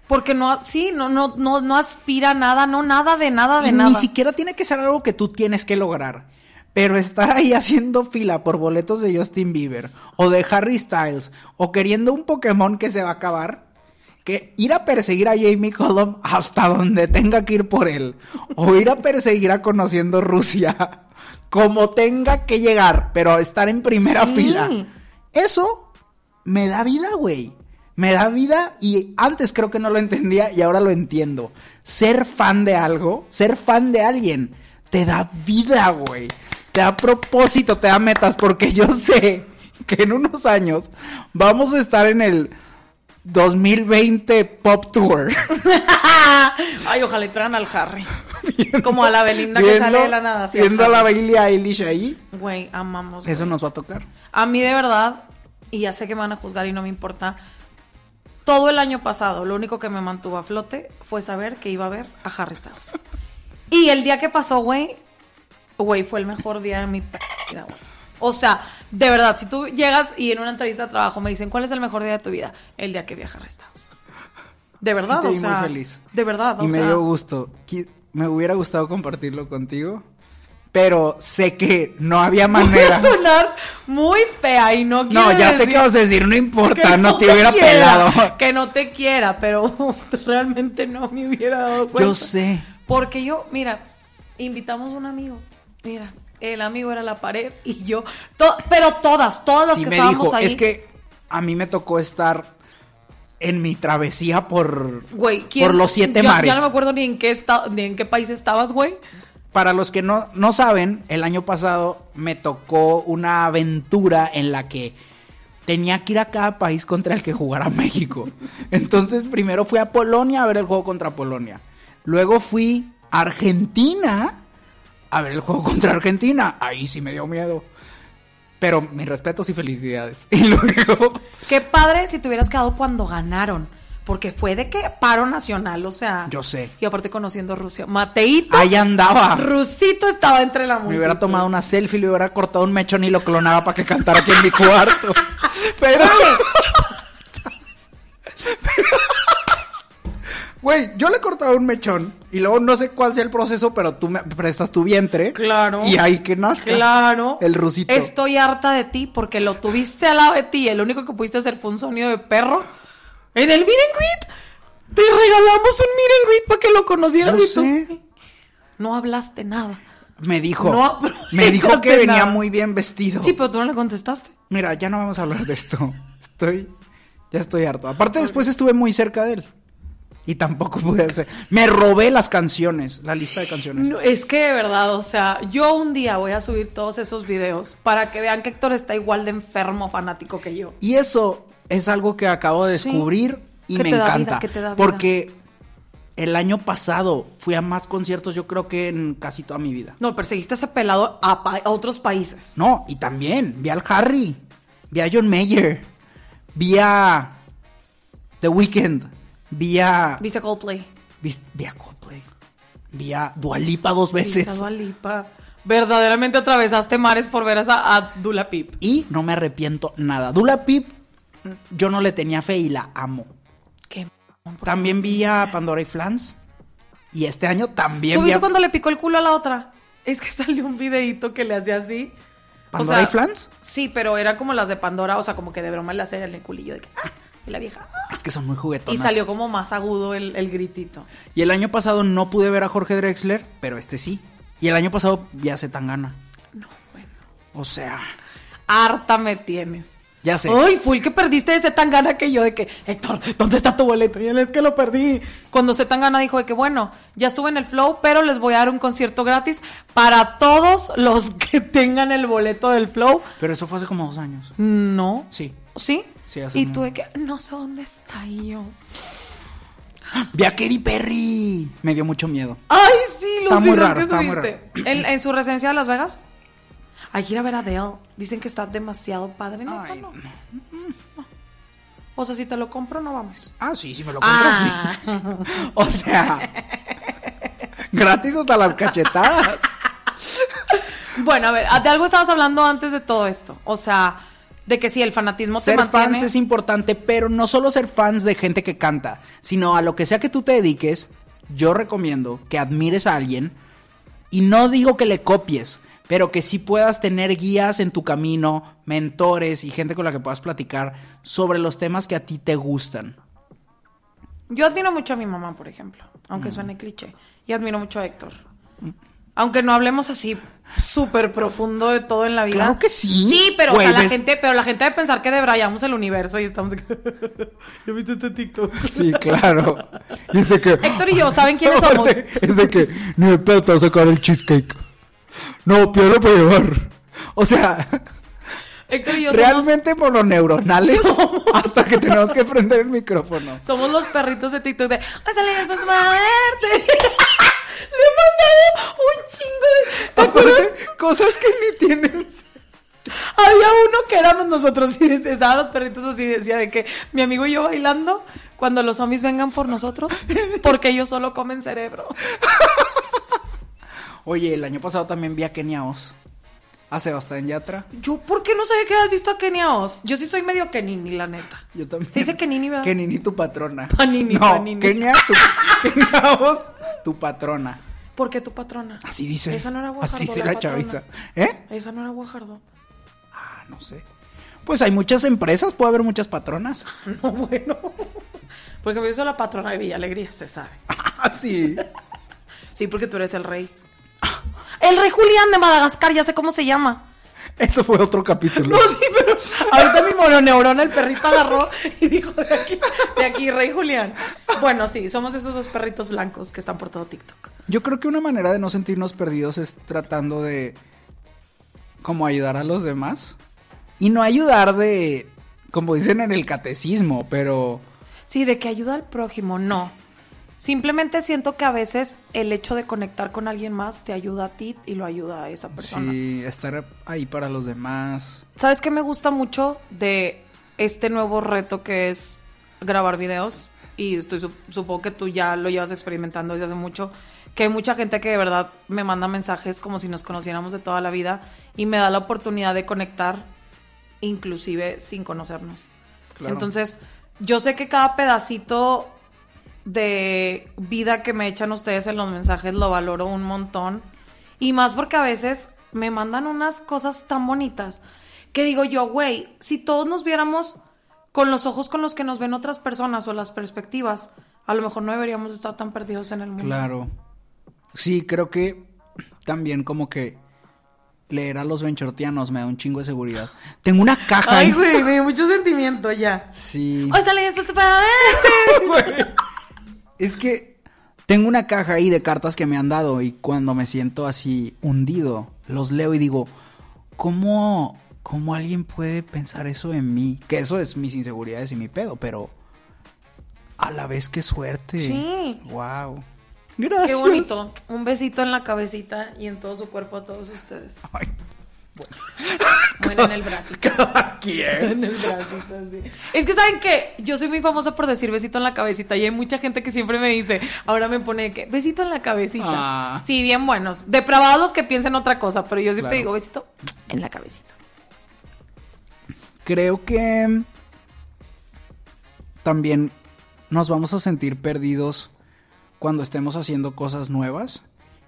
Porque no, sí, no, no, no, no aspira a nada, no nada de nada de y nada. Ni siquiera tiene que ser algo que tú tienes que lograr. Pero estar ahí haciendo fila por boletos de Justin Bieber o de Harry Styles o queriendo un Pokémon que se va a acabar, que ir a perseguir a Jamie Cullum hasta donde tenga que ir por él o ir a perseguir a conociendo Rusia como tenga que llegar, pero estar en primera Sí. fila. Eso me da vida, güey. Me da vida y antes creo que no lo entendía y ahora lo entiendo. Ser fan de algo, ser fan de alguien, te da vida, güey. Te da propósito, te da metas, porque yo sé que en unos años vamos a estar en el 2020 Pop Tour. Ay, ojalá y traigan al Harry. Como a la Belinda que sale de la nada. viendo a la Billie Eilish ahí. Güey, amamos. Eso nos va a tocar. A mí de verdad, y ya sé que me van a juzgar y no me importa, todo el año pasado lo único que me mantuvo a flote fue saber que iba a ver a Harry Styles. Y el día que pasó, güey, güey, fue el mejor día de mi vida, güey. O sea, de verdad, si tú llegas y en una entrevista de trabajo me dicen, ¿cuál es el mejor día de tu vida? El día que vi a Styles. De verdad, Sí o sea. muy feliz. De verdad, o Y me dio gusto. Me hubiera gustado compartirlo contigo. Pero sé que no había Voy manera. a sonar muy fea y no quiero No, ya sé qué vas a decir, no importa, que no, te hubiera quiera, pelado. Que no te quiera, pero realmente no me hubiera dado cuenta. Yo sé. Porque yo, mira, invitamos a un amigo. Mira, el amigo era la pared y yo. to- pero todas, todas las Sí que me estábamos dijo, ahí. es que a mí me tocó estar en mi travesía por, Güey, ¿quién- por los siete mares. Ya no me acuerdo ni en qué ni en qué país estabas, güey. Para los que no, no saben, el año pasado me tocó una aventura en la que tenía que ir a cada país contra el que jugara México. Entonces primero fui a Polonia a ver el juego contra Polonia. Luego fui a Argentina a ver el juego contra Argentina. Ahí sí me dio miedo. Pero mis respetos y felicidades. Y luego... Qué padre si te hubieras quedado cuando ganaron. Porque fue de que paro nacional, o sea. Yo sé. Y aparte conociendo Rusia. Mateito. Ahí andaba. Rusito estaba entre la multitud. Me hubiera tomado una selfie, le hubiera cortado un mechón y lo clonaba para que cantara aquí en mi cuarto. Pero. Güey, yo le cortaba un mechón y luego no sé cuál sea el proceso, pero tú me prestas tu vientre. Claro. Y ahí que nazca. Claro. El rusito. Estoy harta de ti porque lo tuviste al lado de ti y el único que pudiste hacer fue un sonido de perro. En el greet. Te regalamos un and greet para que lo conocieras Yo y tú. No hablaste nada. Me dijo. No me dijo que venía nada. muy bien vestido. Sí, pero tú no le contestaste. Mira, ya no vamos a hablar de esto. Estoy. Ya estoy harto. Aparte, después estuve muy cerca de él. Y tampoco pude hacer. Me robé las canciones, la lista de canciones. No, es que de verdad, o sea, yo un día voy a subir todos esos videos para que vean que Héctor está igual de enfermo fanático que yo. Y eso es algo que acabo de Sí. descubrir y me da vida, encanta. que te da vida. Porque el año pasado fui a más conciertos, yo creo que en casi toda mi vida. No, perseguiste a ese pelado a otros países. No, y también vi al Harry, vi a John Mayer, vi a The Weeknd, vi a. Viste Coldplay. Vi, vi a Coldplay, vi a Dualipa dos Viste veces. a Dua Lipa. Verdaderamente atravesaste mares por ver a, Dula Pip. Y no me arrepiento nada. Dula Pip, yo no le tenía fe y la amo. Qué m- ¿por qué También vi a Pandora y Flans. Y este año también ¿Tú vi viste a cuando le picó el culo a la otra? Es que salió un videito que le hacía así. O Pandora sea, y Flans. Sí, pero era como las de Pandora, o sea, como que de broma le hacía el culillo de que. Y la vieja. ¡ah! Es que son muy juguetonas. Y salió como más agudo el, el gritito. Y el año pasado no pude ver a Jorge Drexler, pero este sí. Y el año pasado vi a Zetangana. No, bueno. O sea, Harta me tienes. Ya sé. Ay, fue el que perdiste ese tan gana que yo de que, Héctor, ¿dónde está tu boleto? Y él es que lo perdí. Cuando se tan gana dijo de que, bueno, ya estuve en el flow, pero les voy a dar un concierto gratis para todos los que tengan el boleto del flow. Pero eso fue hace como dos años. No. Sí. ¿Sí? Sí, y tú de que, no sé dónde está yo. Vi a Katy Perry. Me dio mucho miedo. Ay, sí, los Está muy raro, que está muy subiste. ¿En, en su residencia de Las Vegas? Hay que ir a ver a Adele. Dicen que está demasiado padre. ¿Neta, Ay, no? O sea, si te lo compro, no vamos. Ah, sí, sí me lo compro, Ah. sí. O sea, gratis hasta las cachetadas. Bueno, a ver, de algo estabas hablando antes de todo esto. O sea, de que si el fanatismo te Ser mantiene. fans es importante, pero no solo ser fans de gente que canta, sino a lo que sea que tú te dediques, yo recomiendo que admires a alguien y no digo que le copies, pero que sí puedas tener guías en tu camino, mentores y gente con la que puedas platicar sobre los temas que a ti te gustan. Yo admiro mucho a mi mamá, por ejemplo, Mm. aunque suene cliché. Y admiro mucho a Héctor. Aunque no hablemos así súper profundo de todo en la vida. Claro que sí. Sí, pero o sea, la ves- gente, pero la gente debe pensar que debrayamos el universo y estamos. ¿Ya viste este TikTok? Sí, claro. Y es de que, Héctor y yo, ¿saben quiénes somos? Es de que ni de pedo te vas a sacar el cheesecake. No, piedra para llevar. O sea, Héctor y yo somos, realmente por los neuronales Somos- hasta que tenemos que prender el micrófono. somos los perritos de TikTok de. ¡Ay, salí después para verte! Le he mandado un chingo de. ¿Te acuerdas? Aparte, cosas que ni tienes. Había uno que éramos nosotros y estaban los perritos así decía de que mi amigo y yo bailando cuando los zombies vengan por nosotros porque ellos solo comen cerebro. Oye, el año pasado también vi a Kenia Oz. A Sebastián Yatra. Yo, ¿por qué no sabía que habías visto a Kenia Oz? Yo sí soy medio Kenini, la neta. Yo también. Se dice Kenini, ¿verdad? Kenini, tu patrona. Panini, no, Panini. Kenia, tu, Kenia Oz, tu patrona. ¿Por qué tu patrona? Así dice. Esa no era Guajardo, Así dice la chaviza. ¿Eh? Esa no era Guajardo. Ah, no sé. Pues hay muchas empresas, puede haber muchas patronas. No, bueno. Porque yo soy la patrona de Villa Alegría, se sabe. Ah, sí. Sí, porque tú eres el rey. El rey Julián de Madagascar, ya sé cómo se llama. Eso fue otro capítulo. No, sí, pero ahorita mi mononeurona, el perrito agarró y dijo de aquí, de aquí, Rey Julián. Bueno, sí, somos esos dos perritos blancos que están por todo TikTok. Yo creo que una manera de no sentirnos perdidos es tratando de como ayudar a los demás. Y no ayudar de, como dicen en el catecismo, pero Sí, de que ayuda al prójimo, no. Simplemente siento que a veces el hecho de conectar con alguien más te ayuda a ti y lo ayuda a esa persona. sí, estar ahí para los demás. ¿Sabes qué me gusta mucho de este nuevo reto que es grabar videos? Y estoy sup- supongo que tú ya lo llevas experimentando desde hace mucho. Que hay mucha gente que de verdad me manda mensajes como si nos conociéramos de toda la vida y me da la oportunidad de conectar, inclusive sin conocernos. Claro. Entonces, yo sé que cada pedacito de vida que me echan ustedes en los mensajes lo valoro un montón. Y más porque a veces me mandan unas cosas tan bonitas que digo yo, güey, si todos nos viéramos con los ojos con los que nos ven otras personas o las perspectivas, a lo mejor no deberíamos estar tan perdidos en el mundo. Claro. Sí, creo que también como que leer a los benchortianos me da un chingo de seguridad. Tengo una caja Ay, güey, me dio mucho sentimiento ya. Sí. Hoy salí después para verte. Es que tengo una caja ahí de cartas que me han dado y cuando me siento así hundido, los leo y digo, ¿cómo, cómo alguien puede pensar eso en mí? Que eso es mis inseguridades y mi pedo, pero a la vez qué suerte. Sí. Wow. Gracias. Qué bonito. Un besito en la cabecita y en todo su cuerpo a todos ustedes. Ay, Bueno, en el bracito. cada quien. En el bracito, sí. Es que saben que yo soy muy famosa por decir besito en la cabecita y hay mucha gente que siempre me dice, ahora me pone que besito en la cabecita. Ah. Sí, bien buenos. Depravados los que piensen otra cosa, pero yo siempre Claro. digo besito en la cabecita. Creo que también nos vamos a sentir perdidos cuando estemos haciendo cosas nuevas.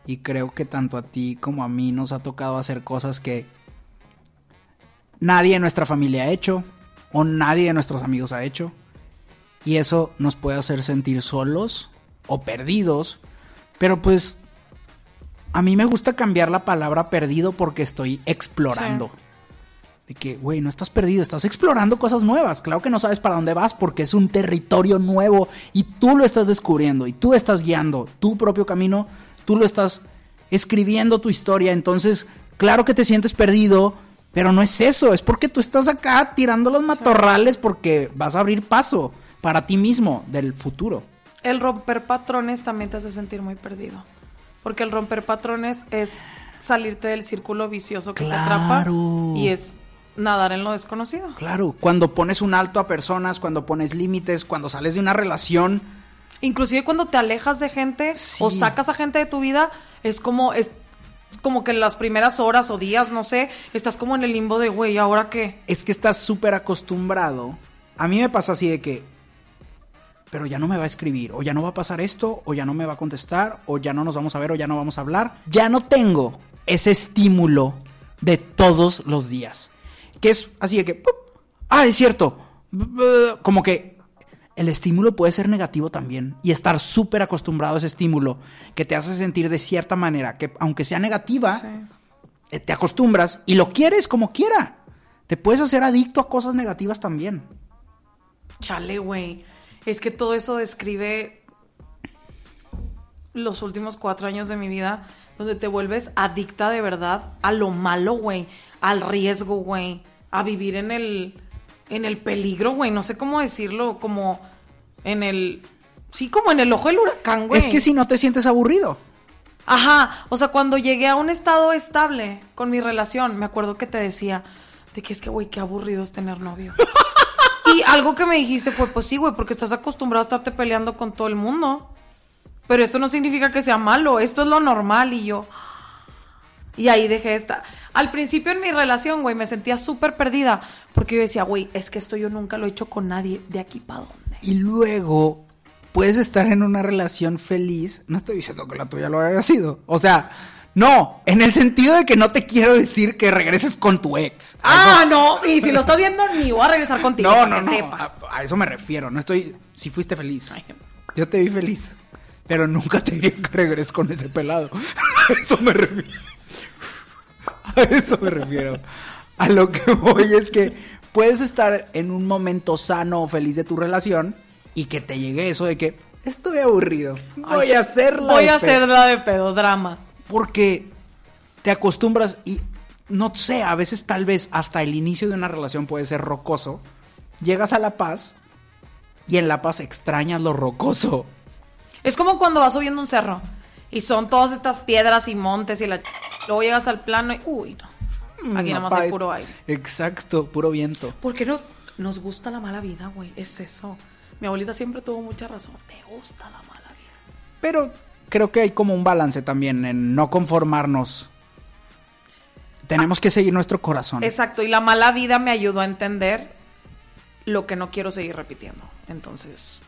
Y creo que tanto a ti como a mí nos ha tocado hacer cosas que nadie en nuestra familia ha hecho o nadie de nuestros amigos ha hecho. Y eso nos puede hacer sentir solos o perdidos. Pero pues a mí me gusta cambiar la palabra perdido porque estoy explorando. De que, güey, no estás perdido, estás explorando cosas nuevas. Claro que no sabes para dónde vas porque es un territorio nuevo y tú lo estás descubriendo y tú estás guiando tu propio camino, tú lo estás escribiendo tu historia. Entonces, claro que te sientes perdido, pero no es eso, es porque tú estás acá tirando los matorrales porque vas a abrir paso para ti mismo del futuro. El romper patrones también te hace sentir muy perdido. Porque el romper patrones es salirte del círculo vicioso que te atrapa y es nadar en lo desconocido. Claro, cuando pones un alto a personas, cuando pones límites, cuando sales de una relación, Inclusive cuando te alejas de gente Sí. o sacas a gente de tu vida, es como es como que en las primeras horas o días, no sé, estás como en el limbo de, güey, ¿ahora qué? es que estás súper acostumbrado. A mí me pasa así de que, pero ya no me va a escribir, o ya no va a pasar esto, o ya no me va a contestar, o ya no nos vamos a ver, o ya no vamos a hablar. Ya no tengo ese estímulo de todos los días. Que es así de que, ¡pup! ah, es cierto. Como que el estímulo puede ser negativo también y estar súper acostumbrado a ese estímulo que te hace sentir de cierta manera, que aunque sea negativa, eh, te acostumbras y lo quieres como quiera. Te puedes hacer adicto a cosas negativas también. Chale, güey. Es que todo eso describe los últimos cuatro años de mi vida, donde te vuelves adicta de verdad a lo malo, güey, al riesgo, güey, a vivir en el, en el peligro, güey, no sé cómo decirlo, como en el, sí, como en el ojo del huracán, güey. Es que si no te sientes aburrido. Ajá, o sea, cuando llegué a un estado estable con mi relación, me acuerdo que te decía de que es que, güey, qué aburrido es tener novio. y algo que me dijiste fue, pues sí, güey, porque estás acostumbrado a estarte peleando con todo el mundo. Pero esto no significa que sea malo, esto es lo normal y yo... Y ahí dejé esta. Al principio en mi relación, güey, me sentía súper perdida. Porque yo decía, güey, es que esto yo nunca lo he hecho con nadie. ¿De aquí para dónde? Y luego puedes estar en una relación feliz. No estoy diciendo que la tuya lo haya sido. O sea, no, en el sentido de que no te quiero decir que regreses con tu ex. Ah, no. Y si lo estás viendo, ni voy a regresar contigo. No, no, no. sepa. A, a eso me refiero. No estoy. Si fuiste feliz. Yo te vi feliz. Pero nunca te diría que regreses con ese pelado. A eso me refiero. A eso me refiero. A lo que voy es que puedes estar en un momento sano o feliz de tu relación y que te llegue eso de que estoy aburrido. Voy Ay, a hacerla. Voy de a pe-". hacerla de pedodrama. Porque te acostumbras y no sé, a veces tal vez hasta el inicio de una relación puede ser rocoso. Llegas a La Paz y en La Paz extrañas lo rocoso. Es como cuando vas subiendo un cerro y son todas estas piedras y montes y la... Luego llegas al plano y... Uy, no. Aquí nada más hay puro aire. Exacto, puro viento. ¿Por qué nos, nos gusta la mala vida, güey? Es eso. Mi abuelita siempre tuvo mucha razón. Te gusta la mala vida. Pero creo que hay como un balance también en no conformarnos. Tenemos que seguir nuestro corazón. Exacto. Y la mala vida me ayudó a entender lo que no quiero seguir repitiendo. Entonces...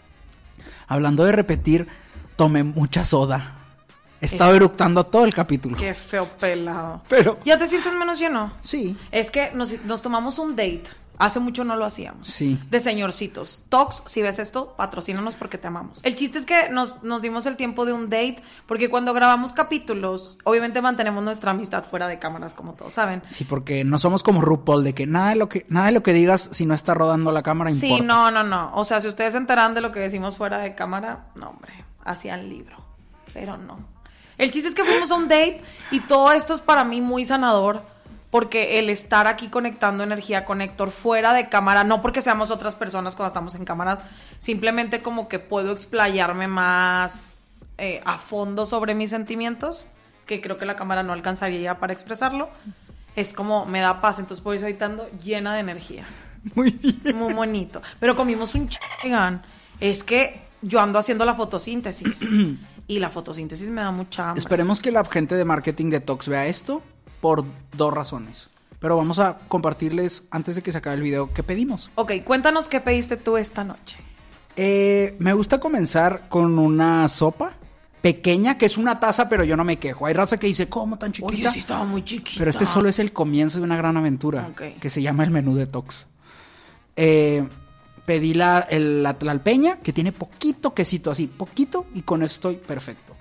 Hablando de repetir, tomé mucha soda. Estado Es- eructando todo el capítulo. Qué feo pelado. Pero ¿Ya te sientes menos lleno? sí, Es que nos, nos tomamos un date. Hace mucho no lo hacíamos. Sí. De señorcitos. Tox, si ves esto, patrocínanos porque te amamos. El chiste es que nos, nos dimos el tiempo de un date porque cuando grabamos capítulos, obviamente mantenemos nuestra amistad fuera de cámaras, como todos saben. Sí, porque no somos como RuPaul de que nada de lo que nada de lo que digas si no está rodando la cámara Sí, importa. no, no, no. O sea, si ustedes se enteran de lo que decimos fuera de cámara, no, hombre, hacían libro. Pero no. El chiste es que fuimos a un date y todo esto es para mí muy sanador porque el estar aquí conectando energía con Héctor fuera de cámara, no porque seamos otras personas cuando estamos en cámaras, simplemente como que puedo explayarme más eh, a fondo sobre mis sentimientos, que creo que la cámara no alcanzaría para expresarlo. Es como me da paz, entonces por eso ahorita ando llena de energía. Muy bien. Muy bonito. Pero comimos un chingan. Es que yo ando haciendo la fotosíntesis. y la fotosíntesis me da mucha hambre. Esperemos que la gente de marketing de Tox vea esto por dos razones. Pero vamos a compartirles antes de que se acabe el video qué pedimos. Ok, cuéntanos qué pediste tú esta noche. Eh, me gusta comenzar con una sopa pequeña, que es una taza, pero yo no me quejo. Hay raza que dice, ¿cómo tan chiquita? Oye, sí estaba muy chiquita. Pero este solo es el comienzo de una gran aventura Ok. que se llama el menú detox. Eh, pedí la, el- la tlalpeña que tiene poquito quesito, así, poquito, y con eso estoy perfecto.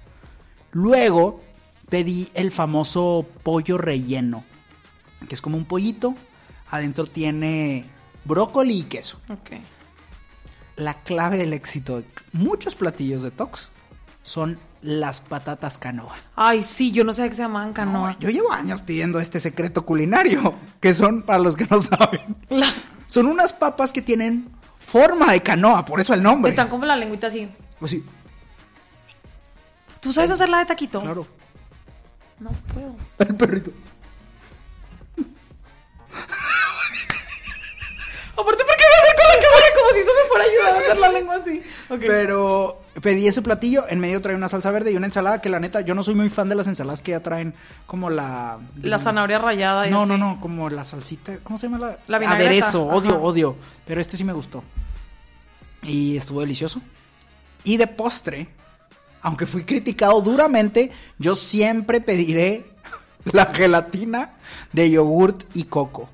Luego pedí el famoso pollo relleno, que es como un pollito Adentro tiene brócoli y queso. Ok. La clave del éxito de muchos platillos de Tox son las patatas canoa. Ay, sí, yo no sabía que se llamaban canoa. No, yo llevo años pidiendo este secreto culinario, que son, para los que no saben, Las- son unas papas que tienen forma de canoa, por eso el nombre. Están como la lengüita así. Pues sí, ¿Tú sabes hacerla de taquito? claro. No puedo. El perrito. Aparte, ¿por qué me hace con la cámara a ayudar a hacer la lengua así? Pero pedí ese platillo, en medio trae una salsa verde y una ensalada que la neta, yo no soy muy fan de las ensaladas que ya traen como la... La zanahoria rayada y No, así. no, no, como la salsita, ¿cómo se llama la? La vinagreta, Aderezo, odio, ajá. odio. Pero este sí me gustó. Y estuvo delicioso. Y de postre, aunque fui criticado duramente, yo siempre pediré la gelatina de yogurt y coco.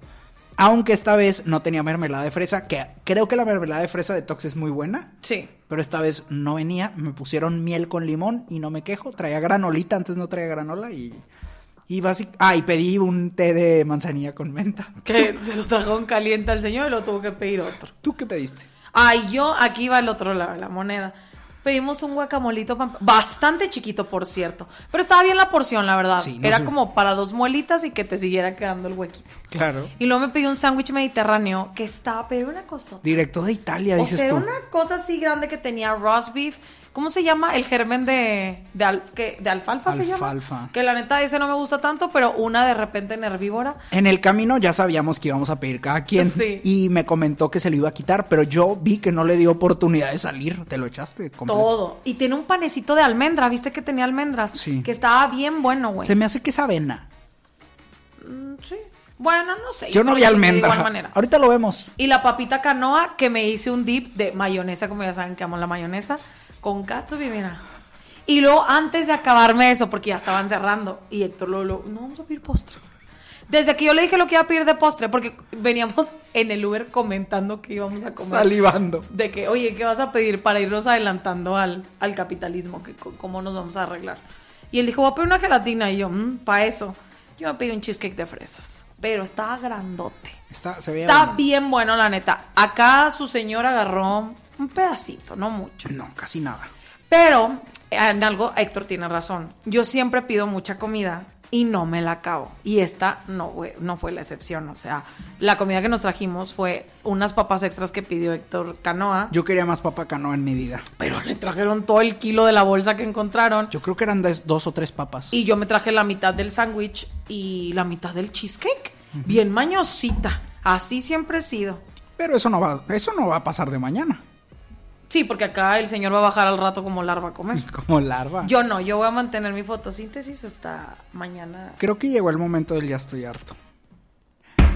Aunque esta vez no tenía mermelada de fresa, que creo que la mermelada de fresa de Tox es muy buena. Sí. Pero esta vez no venía, me pusieron miel con limón y no me quejo. Traía granolita, antes no traía granola y... Y basic... Ah, y pedí un té de manzanilla con menta. Que se lo trajo en caliente al señor y lo tuvo que pedir otro. ¿Tú qué pediste? Ay, yo, aquí va el otro lado, la moneda. Pedimos un guacamolito bastante chiquito, por cierto. Pero estaba bien la porción, la verdad. Sí, no Era sé. como para dos muelitas y que te siguiera quedando el huequito. Claro. Y luego me pidió un sándwich mediterráneo que estaba, pero una cosa. Directo de Italia, O dices sea, tú. una cosa así grande que tenía roast beef. ¿Cómo se llama? El germen de, de, al- que- de alfalfa se llama. Alfalfa. Que la neta ese no me gusta tanto, pero una de repente en herbívora. En el camino ya sabíamos que íbamos a pedir cada quien. Sí. Y me comentó que se lo iba a quitar, pero yo vi que no le dio oportunidad de salir. Te lo echaste completo. Todo. Y tiene un panecito de almendra. ¿Viste que tenía almendras? Sí. Que estaba bien bueno, güey. Se me hace que es avena. Mm, Sí. Bueno, no sé. Yo no vi hice De almendra. igual manera. Ahorita lo vemos. Y la papita canoa que me hice un dip de mayonesa, como ya saben que amo la mayonesa, con katsubi, mira. Y luego, antes de acabarme eso, porque ya estaban cerrando, y Héctor lo, lo- no vamos a pedir postre. Desde que yo le dije lo que iba a pedir de postre, porque veníamos en el Uber comentando que íbamos a comer. Salivando. De que, oye, ¿qué vas a pedir para irnos adelantando al, al capitalismo? Que, ¿Cómo nos vamos a arreglar? Y él dijo, voy a pedir una gelatina. Y yo, para eso. Yo me pedí un cheesecake de fresas. Pero estaba grandote. Está, se veía Está bueno. bien bueno, la neta. Acá su señor agarró un pedacito, no mucho. No, casi nada. Pero en algo Héctor tiene razón. Yo siempre pido mucha comida y no me la acabo. Y esta no, fue- no fue la excepción. O sea, la comida que nos trajimos fue unas papas extras que pidió Héctor Canoa. Yo quería más papa canoa en mi vida. pero le trajeron todo el kilo de la bolsa que encontraron. Yo creo que eran dos o tres papas. Y yo me traje la mitad del sándwich y la mitad del cheesecake. Bien mañosita. Así siempre he sido. Pero eso no va, eso no va a pasar de mañana. Sí, porque acá el señor va a bajar al rato como larva a comer. Como larva. Yo no, yo voy a mantener mi fotosíntesis hasta mañana. Creo que llegó el momento del ya estoy harto.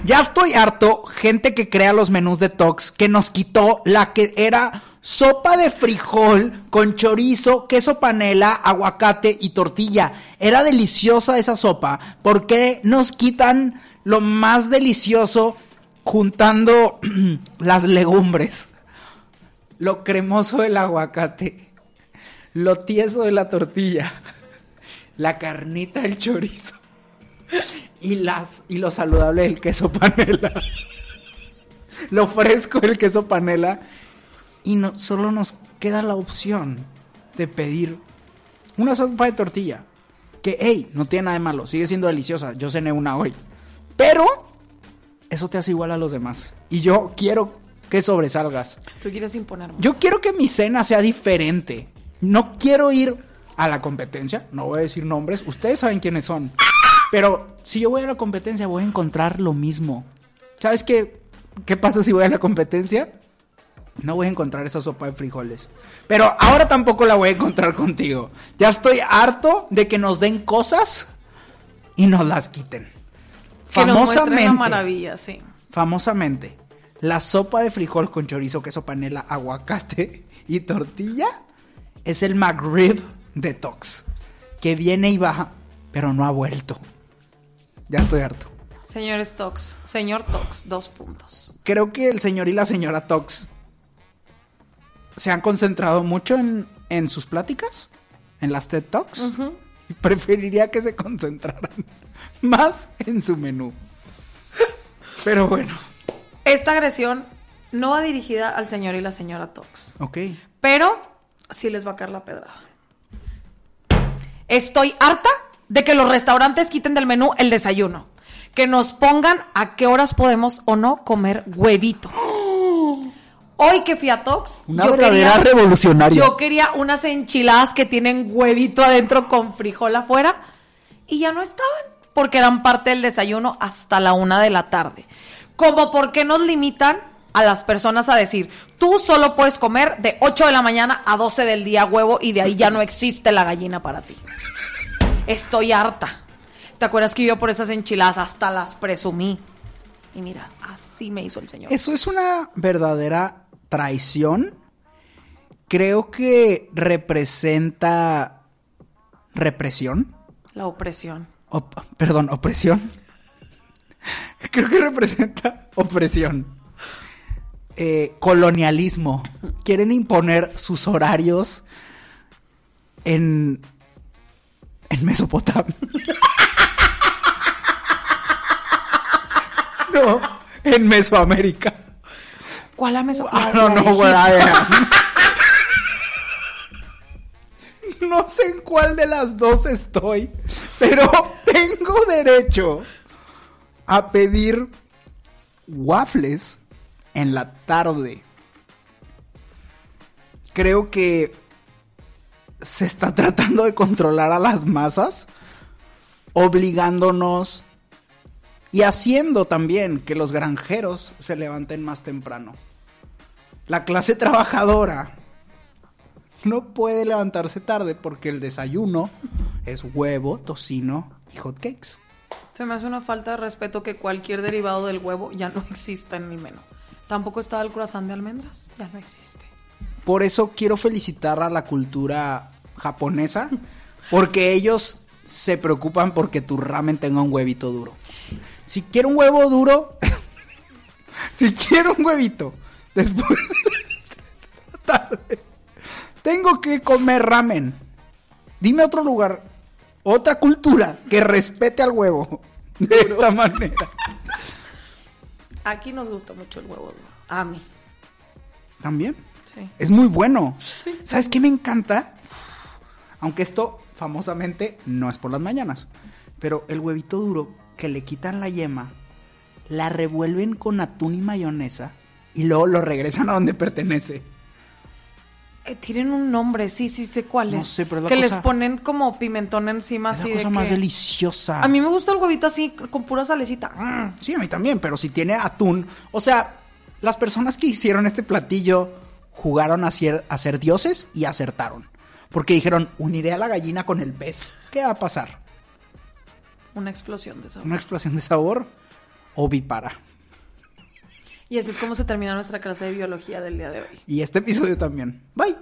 Ya estoy harto, gente que crea los menús de Tox, que nos quitó la que era sopa de frijol con chorizo, queso panela, aguacate y tortilla. Era deliciosa esa sopa. ¿Por qué nos quitan lo más delicioso juntando las legumbres? Lo cremoso del aguacate, lo tieso de la tortilla, la carnita del chorizo y las y lo saludable del queso panela. lo fresco del queso panela y no solo nos queda la opción de pedir una sopa de tortilla que hey, no tiene nada de malo, sigue siendo deliciosa. Yo cené una hoy. Pero eso te hace igual a los demás y yo quiero que sobresalgas. Tú quieres imponerme. Yo quiero que mi cena sea diferente. No quiero ir a la competencia. No voy a decir nombres. Ustedes saben quiénes son. Pero si yo voy a la competencia, voy a encontrar lo mismo. ¿Sabes qué? ¿Qué pasa si voy a la competencia? No voy a encontrar esa sopa de frijoles. Pero ahora tampoco la voy a encontrar contigo. Ya estoy harto de que nos den cosas y nos las quiten. que nos Famosamente la maravilla, sí. famosamente, la sopa de frijol con chorizo, queso panela, aguacate y tortilla es el McRib detox, que viene y baja, pero no ha vuelto. Ya estoy harto. Señores Tox, señor Tox, dos puntos. Creo que el señor y la señora Tox se han concentrado mucho en, en sus pláticas, en las TED Talks. y Preferiría que se concentraran más en su menú. Pero bueno. Esta agresión no va dirigida al señor y la señora Tox. Ok. Pero sí les va a caer la pedrada. Estoy harta de que los restaurantes quiten del menú el desayuno. Que nos pongan a qué horas podemos o no comer huevito. Hoy que fui a Tox, Una verdadera revolucionaria. Yo quería unas enchiladas que tienen huevito adentro con frijol afuera y ya no estaban porque eran parte del desayuno hasta la una de la tarde. Como por qué nos limitan a las personas a decir, tú solo puedes comer de 8 de la mañana a 12 del día huevo y de ahí ya no existe la gallina para ti. Estoy harta. ¿Te acuerdas que yo por esas enchiladas hasta las presumí? Y mira, así me hizo el señor. Eso es una verdadera traición. Creo que representa represión. La opresión. Op- perdón, opresión. Creo que representa opresión. Eh, colonialismo. Quieren imponer sus horarios en, en Mesopotamia. no, en Mesoamérica. ¿Cuál. Egipto. ay, No sé en cuál de las dos estoy, pero tengo derecho a pedir waffles en la tarde. Creo que se está tratando de controlar a las masas, obligándonos y haciendo también que los granjeros se levanten más temprano. La clase trabajadora no puede levantarse tarde porque el desayuno es huevo, tocino y hotcakes. Se me hace una falta de respeto que cualquier derivado del huevo ya no exista en el menú. Tampoco estaba el croissant de almendras, ya no existe. Por eso quiero felicitar a la cultura japonesa porque ellos se preocupan porque tu ramen tenga un huevito duro. Si quiero un huevo duro, si quiero un huevito después de la tarde, tengo que comer ramen. Dime otro lugar, otra cultura que respete al huevo de esta manera. Aquí nos gusta mucho el huevo duro. A mí. También. Sí. Es muy bueno. Sí. ¿Sabes qué me encanta? Aunque esto famosamente no es por las mañanas. Pero el huevito duro que le quitan la yema, la revuelven con atún y mayonesa y luego lo regresan a donde pertenece. Eh, tienen un nombre, sí, sí sé cuál No es. sé, pero es la que les ponen como pimentón encima Es así la cosa de más que- deliciosa. A mí me gusta el huevito así con pura salecita. Mm. Sí, a mí también, pero si tiene atún. O sea, las personas que hicieron este platillo jugaron a ser, a ser dioses y acertaron. Porque dijeron, uniré a la gallina con el pez. ¿Qué va a pasar? Una explosión de sabor. ¿Una explosión de sabor? Ovipara. Y así es como se termina nuestra clase de biología del día de hoy. Y este episodio también. Bye.